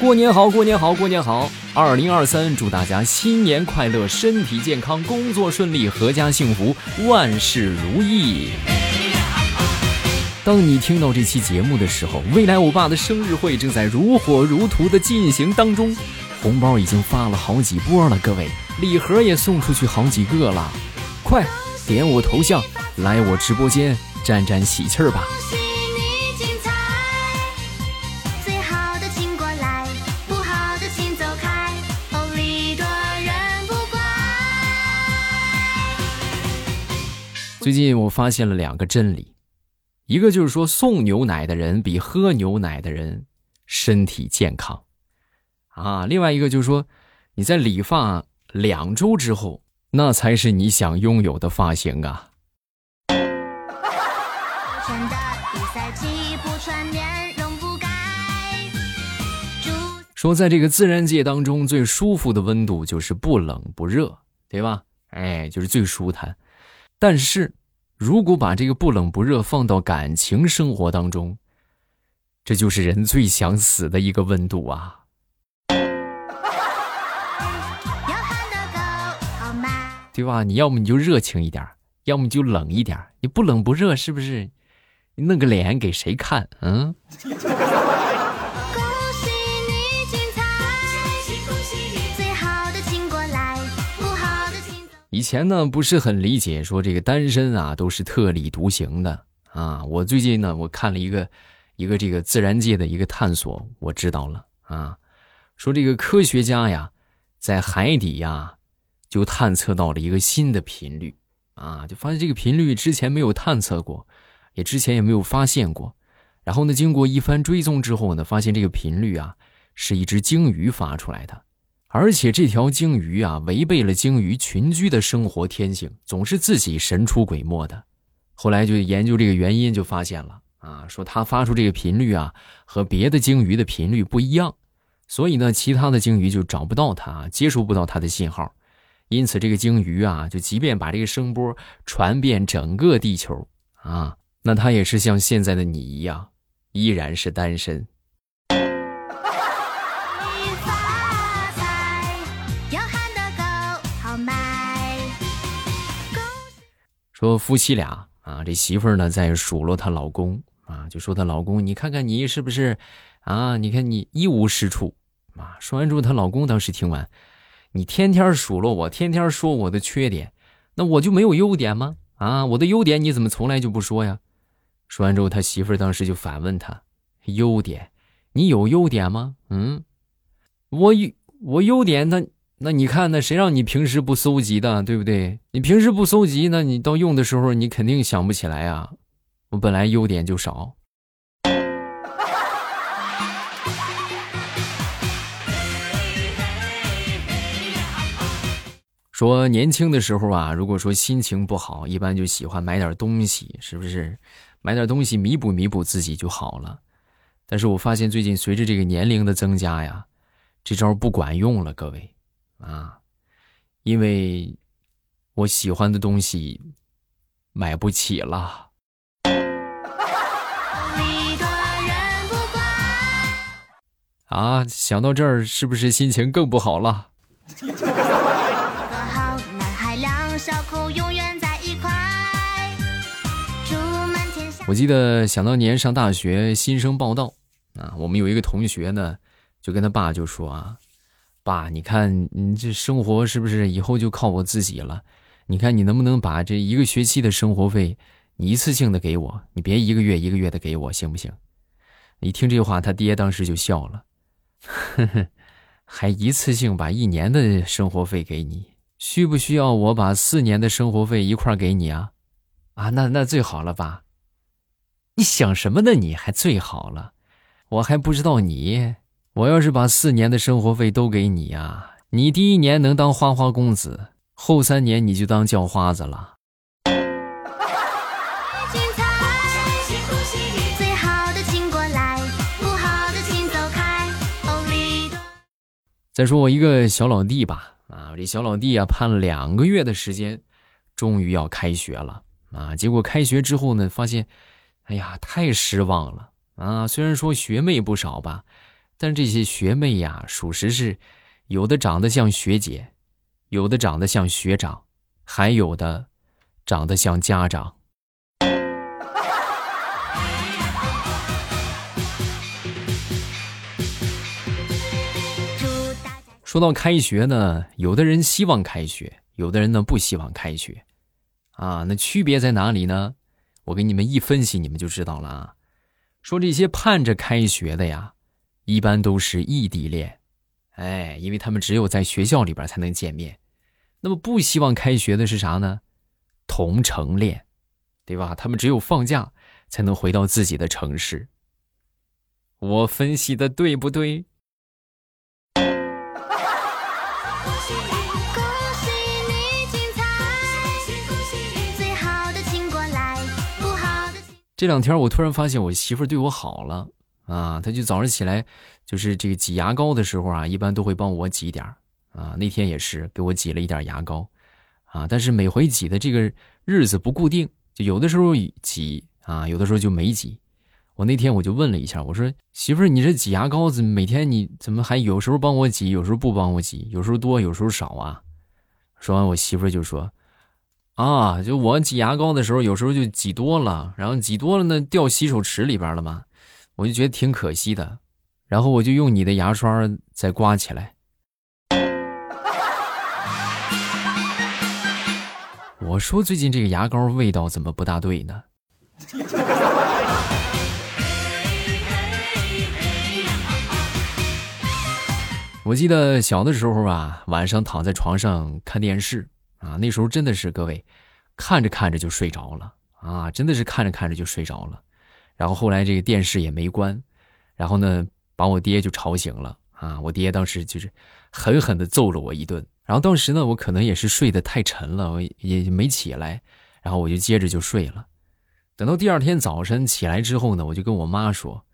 过年好，过年好，过年好！二零二三，祝大家新年快乐，身体健康，工作顺利，阖家幸福，万事如意。当你听到这期节目的时候，未来欧巴的生日会正在如火如荼的进行当中，红包已经发了好几波了，各位，礼盒也送出去好几个了，快点我头像来我直播间沾沾喜气儿吧！最近我发现了两个真理，一个就是说送牛奶的人比喝牛奶的人身体健康，啊，另外一个就是说你在理发两周之后，那才是你想拥有的发型啊。说在这个自然界当中最舒服的温度就是不冷不热，对吧？哎，就是最舒坦，但是。如果把这个不冷不热放到感情生活当中，这就是人最想死的一个温度啊！对吧？你要么你就热情一点，要么就冷一点，你不冷不热是不是？你弄个脸给谁看？嗯。以前呢不是很理解，说这个单身啊都是特立独行的啊。我最近呢我看了一个一个这个自然界的一个探索，我知道了啊，说这个科学家呀在海底呀就探测到了一个新的频率啊，就发现这个频率之前没有探测过，也之前也没有发现过。然后呢经过一番追踪之后呢，发现这个频率啊是一只鲸鱼发出来的。而且这条鲸鱼啊，违背了鲸鱼群居的生活天性，总是自己神出鬼没的。后来就研究这个原因，就发现了啊，说它发出这个频率啊，和别的鲸鱼的频率不一样，所以呢，其他的鲸鱼就找不到它，接收不到它的信号。因此，这个鲸鱼啊，就即便把这个声波传遍整个地球啊，那它也是像现在的你一样，依然是单身。说夫妻俩啊，这媳妇儿呢在数落她老公啊，就说她老公，你看看你是不是啊？你看你一无是处啊。说完之后，她老公当时听完，你天天数落我，天天说我的缺点，那我就没有优点吗？啊，我的优点你怎么从来就不说呀？说完之后，他媳妇儿当时就反问他：优点？你有优点吗？嗯，我有，我优点那。那你看，那谁让你平时不搜集的，对不对？你平时不搜集，那你到用的时候，你肯定想不起来啊。我本来优点就少。说年轻的时候啊，如果说心情不好，一般就喜欢买点东西，是不是？买点东西弥补弥补自己就好了。但是我发现最近随着这个年龄的增加呀，这招不管用了，各位。啊，因为我喜欢的东西买不起了。啊，想到这儿，是不是心情更不好了？我记得想当年上大学新生报道啊，我们有一个同学呢，就跟他爸就说啊。爸，你看你这生活是不是以后就靠我自己了？你看你能不能把这一个学期的生活费，你一次性的给我，你别一个月一个月的给我，行不行？一听这话，他爹当时就笑了，呵呵，还一次性把一年的生活费给你，需不需要我把四年的生活费一块给你啊？啊，那那最好了，爸，你想什么呢？你还最好了，我还不知道你。我要是把四年的生活费都给你呀，你第一年能当花花公子，后三年你就当叫花子了。再说我一个小老弟吧，啊，这小老弟啊，盼了两个月的时间，终于要开学了啊。结果开学之后呢，发现，哎呀，太失望了啊。虽然说学妹不少吧。但这些学妹呀，属实是有的长得像学姐，有的长得像学长，还有的长得像家长。说到开学呢，有的人希望开学，有的人呢不希望开学，啊，那区别在哪里呢？我给你们一分析，你们就知道了啊。说这些盼着开学的呀，一般都是异地恋，哎，因为他们只有在学校里边才能见面。那么不希望开学的是啥呢？同城恋，对吧？他们只有放假才能回到自己的城市。我分析的对不对？这两天我突然发现我媳妇儿对我好了啊！他就早上起来，就是这个挤牙膏的时候啊，一般都会帮我挤点啊。那天也是给我挤了一点牙膏啊，但是每回挤的这个日子不固定，就有的时候挤啊，有的时候就没挤。我那天我就问了一下，我说媳妇儿，你这挤牙膏子每天你怎么还有时候帮我挤，有时候不帮我挤，有时候多，有时候少啊？说完，我媳妇儿就说。啊，就我挤牙膏的时候，有时候就挤多了，然后挤多了呢，掉洗手池里边了嘛，我就觉得挺可惜的，然后我就用你的牙刷再刮起来。我说最近这个牙膏味道怎么不大对呢？我记得小的时候啊，晚上躺在床上看电视。啊，那时候真的是各位，看着看着就睡着了啊！真的是看着看着就睡着了。然后后来这个电视也没关，然后呢，把我爹就吵醒了啊！我爹当时就是狠狠的揍了我一顿。然后当时呢，我可能也是睡得太沉了，我也没起来。然后我就接着就睡了。等到第二天早晨起来之后呢，我就跟我妈说：“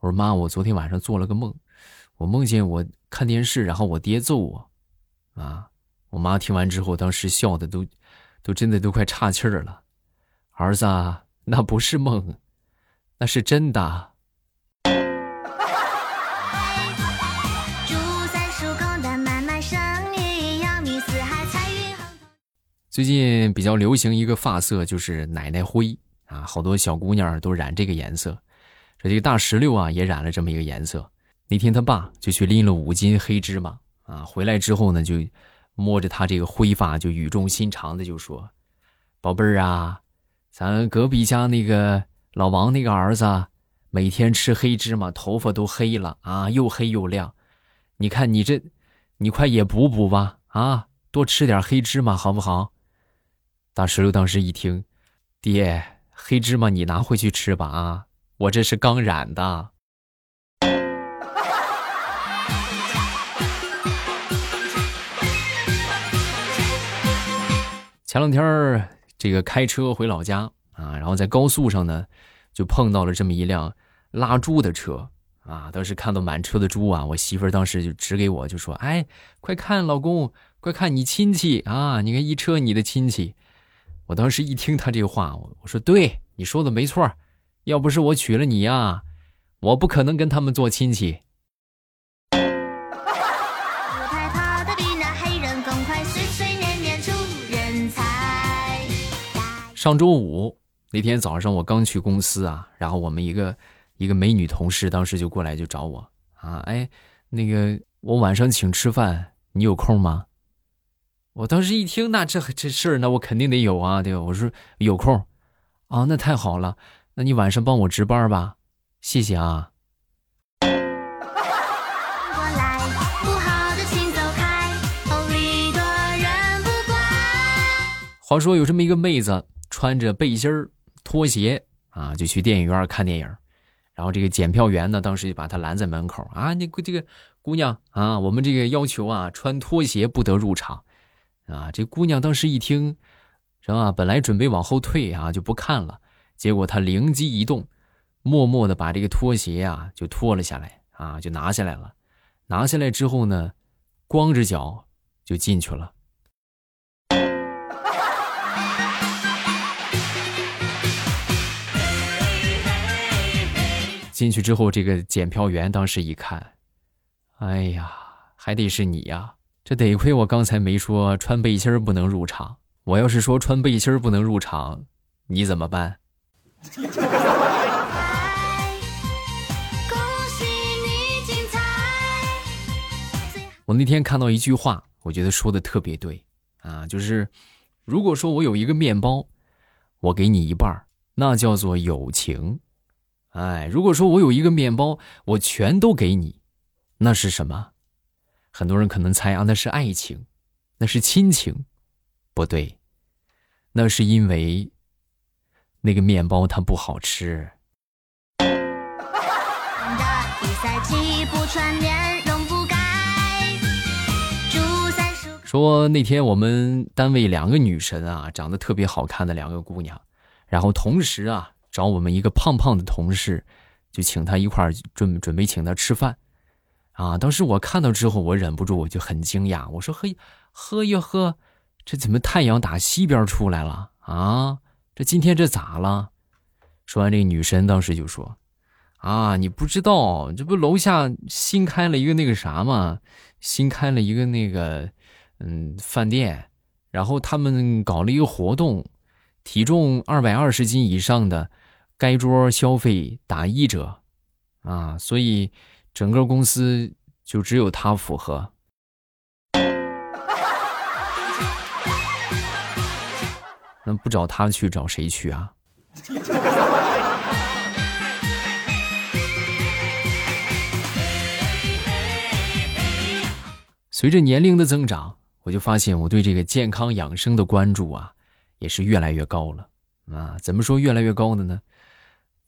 我说妈，我昨天晚上做了个梦，我梦见我看电视，然后我爹揍我，啊。”我妈听完之后，当时笑的都，都真的都快岔气儿了。儿子，那不是梦，那是真的。最近比较流行一个发色，就是奶奶灰啊，好多小姑娘都染这个颜色。这这个大石榴啊，也染了这么一个颜色。那天他爸就去拎了五斤黑芝麻啊，回来之后呢，就。摸着他这个灰发，就语重心长的就说：“宝贝儿啊，咱隔壁家那个老王那个儿子，每天吃黑芝麻，头发都黑了啊，又黑又亮。你看你这，你快也补补吧啊，多吃点黑芝麻好不好？”大石榴当时一听，爹，黑芝麻你拿回去吃吧啊，我这是刚染的。前两天儿，这个开车回老家啊，然后在高速上呢，就碰到了这么一辆拉猪的车啊。当时看到满车的猪啊，我媳妇儿当时就指给我，就说：“哎，快看，老公，快看你亲戚啊！你看一车你的亲戚。”我当时一听他这话，我我说：“对，你说的没错，要不是我娶了你呀，我不可能跟他们做亲戚。”上周五那天早上，我刚去公司啊，然后我们一个一个美女同事当时就过来就找我啊，哎，那个我晚上请吃饭，你有空吗？我当时一听，那这这事儿，那我肯定得有啊，对吧？我说有空，啊，那太好了，那你晚上帮我值班吧，谢谢啊。话说有这么一个妹子。穿着背心儿、拖鞋啊，就去电影院看电影。然后这个检票员呢，当时就把他拦在门口啊，你这个姑娘啊，我们这个要求啊，穿拖鞋不得入场啊。这姑娘当时一听，是吧？本来准备往后退啊，就不看了。结果她灵机一动，默默的把这个拖鞋啊就脱了下来啊，就拿下来了。拿下来之后呢，光着脚就进去了。进去之后，这个检票员当时一看，哎呀，还得是你呀！这得亏我刚才没说穿背心不能入场。我要是说穿背心不能入场，你怎么办？我那天看到一句话，我觉得说的特别对啊，就是如果说我有一个面包，我给你一半那叫做友情；哎，如果说我有一个面包，我全都给你，那是什么？很多人可能猜啊，那是爱情，那是亲情。不对，那是因为那个面包它不好吃。说那天我们单位两个女神啊，长得特别好看的两个姑娘，然后同时啊找我们一个胖胖的同事，就请他一块儿准准备请他吃饭，啊，当时我看到之后，我忍不住我就很惊讶，我说：“嘿，喝呀喝。”这怎么太阳打西边出来了啊？这今天这咋了？说完，这个女神当时就说：“啊，你不知道，这不楼下新开了一个那个啥吗？新开了一个那个嗯饭店，然后他们搞了一个活动，体重二百二十斤以上的该桌消费打一折啊，所以整个公司就只有他符合。”那不找他去找谁去啊？随着年龄的增长，我就发现我对这个健康养生的关注啊，也是越来越高了啊！怎么说越来越高的呢？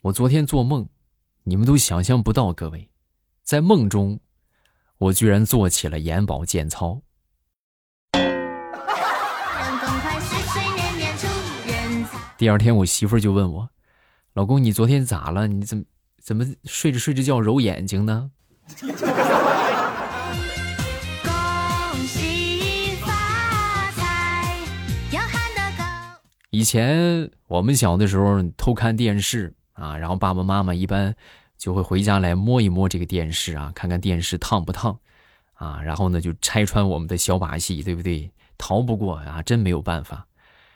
我昨天做梦，你们都想象不到，各位，在梦中，我居然做起了眼保健操。第二天，我媳妇儿就问我：“老公，你昨天咋了？你怎么怎么睡着睡着觉揉眼睛呢？” 以前我们小的时候偷看电视啊，然后爸爸妈妈一般就会回家来摸一摸这个电视啊，看看电视烫不烫啊，然后呢就拆穿我们的小把戏，对不对？逃不过啊，真没有办法。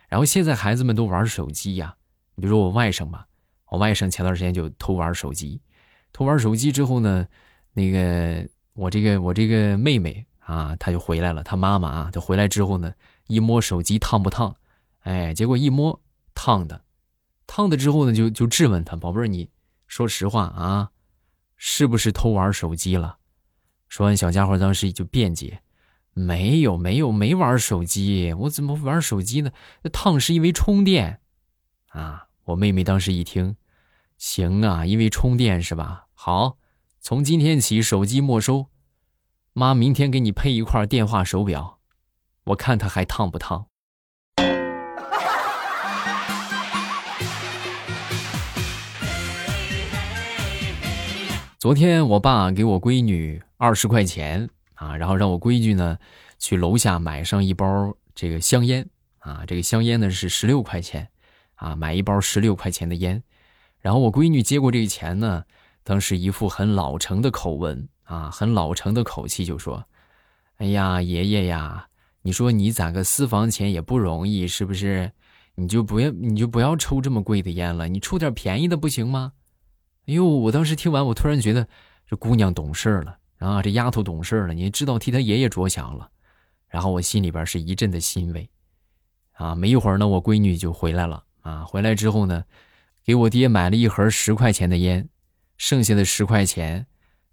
然后现在孩子们都玩手机呀，你比如说我外甥吧，我外甥前段时间就偷玩手机，偷玩手机之后呢，那个我这个我这个妹妹啊，她就回来了，她妈妈啊，她回来之后呢，一摸手机烫不烫？哎，结果一摸烫的，烫的之后呢，就就质问他，宝贝儿，你说实话啊，是不是偷玩手机了？说完，小家伙当时就辩解。没有没有没玩手机，我怎么玩手机呢？那烫是因为充电，啊！我妹妹当时一听，行啊，因为充电是吧？好，从今天起手机没收，妈明天给你配一块电话手表，我看它还烫不烫。昨天我爸给我闺女二十块钱。啊，然后让我闺女呢去楼下买上一包这个香烟啊，这个香烟呢是十六块钱，啊，买一包十六块钱的烟。然后我闺女接过这个钱呢，当时一副很老成的口吻啊，很老成的口气就说：“哎呀，爷爷呀，你说你攒个私房钱也不容易，是不是？你就不要你就不要抽这么贵的烟了，你抽点便宜的不行吗？”哎呦，我当时听完，我突然觉得这姑娘懂事了。啊，这丫头懂事了，你知道替她爷爷着想了，然后我心里边是一阵的欣慰，啊，没一会儿呢，我闺女就回来了，啊，回来之后呢，给我爹买了一盒十块钱的烟，剩下的十块钱，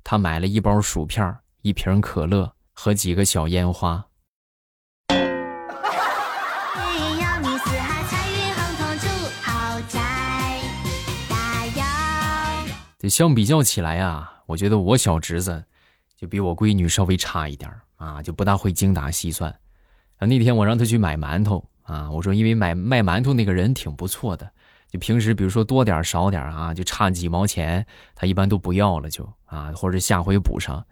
他买了一包薯片、一瓶可乐和几个小烟花。这相比较起来啊，我觉得我小侄子。就比我闺女稍微差一点啊，就不大会精打细算。那天我让他去买馒头啊，我说因为买卖馒头那个人挺不错的，就平时比如说多点少点啊，就差几毛钱，他一般都不要了，就啊，或者下回补上。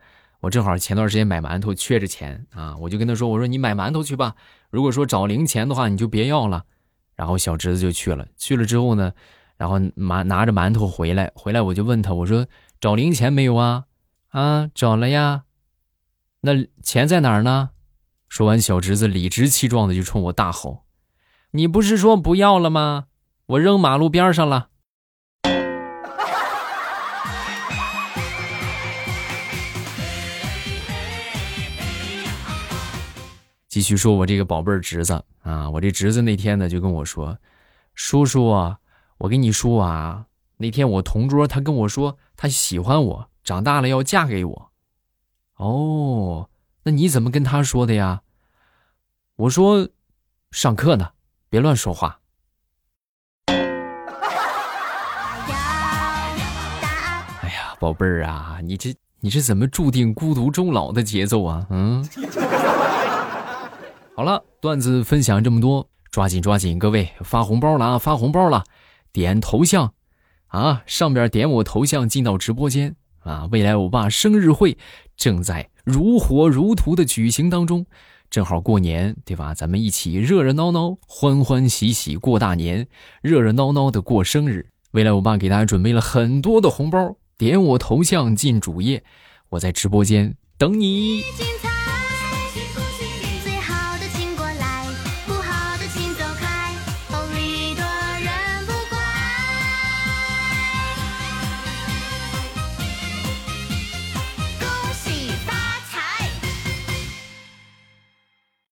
我正好前段时间买馒头缺着钱啊，我就跟他说，我说你买馒头去吧，如果说找零钱的话，你就别要了。然后小侄子就去了，去了之后呢，然后拿拿着馒头回来，回来我就问他，我说找零钱没有啊？啊，找了呀，那钱在哪儿呢？说完，小侄子理直气壮的就冲我大吼：“你不是说不要了吗？我扔马路边上了。”继续说，我这个宝贝侄子啊，我这侄子那天呢就跟我说：“叔叔啊，我跟你说啊，那天我同桌他跟我说他喜欢我，长大了要嫁给我。”哦，那你怎么跟他说的呀？我说：“上课呢，别乱说话。”哎呀，宝贝儿啊，你这你这怎么注定孤独终老的节奏啊？嗯。好了，段子分享这么多，抓紧抓紧，各位发红包了啊！发红包了，点头像，啊，上边点我头像进到直播间啊！未来欧巴生日会正在如火如荼的举行当中，正好过年对吧？咱们一起热热闹闹、欢欢喜喜过大年，热热闹闹的过生日。未来欧巴给大家准备了很多的红包，点我头像进主页，我在直播间等你。